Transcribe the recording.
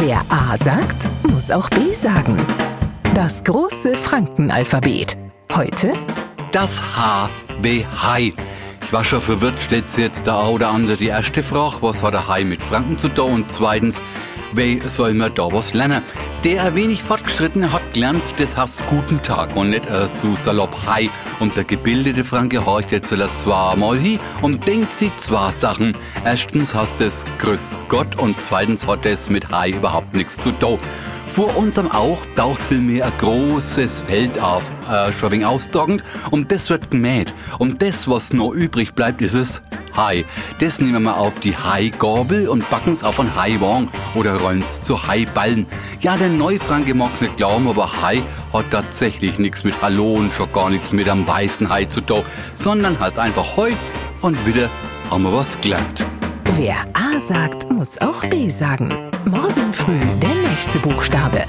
Wer A sagt, muss auch B sagen. Das große Frankenalphabet. Heute Das H wie Hai. Ich war schon verwirrt, sich jetzt der oder andere die erste Frage, was hat der Hai mit Franken zu tun? Und zweitens, wie soll man da was lernen? Der ein wenig Fortgeschrittene hat gelernt, das heißt Guten Tag und nicht äh, so salopp Hi. Und der gebildete Franke horcht jetzt zweimal hin und denkt sich zwei Sachen. Erstens heißt es Grüß Gott und zweitens hat es mit Hi überhaupt nichts zu tun. Vor unserem Auge taucht vielmehr ein großes Feld auf, äh, schon wegen ausdauernd, und das wird gemäht. Und das, was noch übrig bleibt, ist es Hai. Das nehmen wir auf die Hai-Gabel und backen's auf einen Hai-Wang oder rollen's zu Hai-Ballen. Ja, der Neufranke mag's nicht glauben, aber Hai hat tatsächlich nichts mit Hallo und schon gar nichts mit einem weißen Hai zu tun, sondern heißt einfach Heu und wieder haben wir was gelernt. Wer A sagt, muss auch B sagen. Morgen früh der nächste Buchstabe.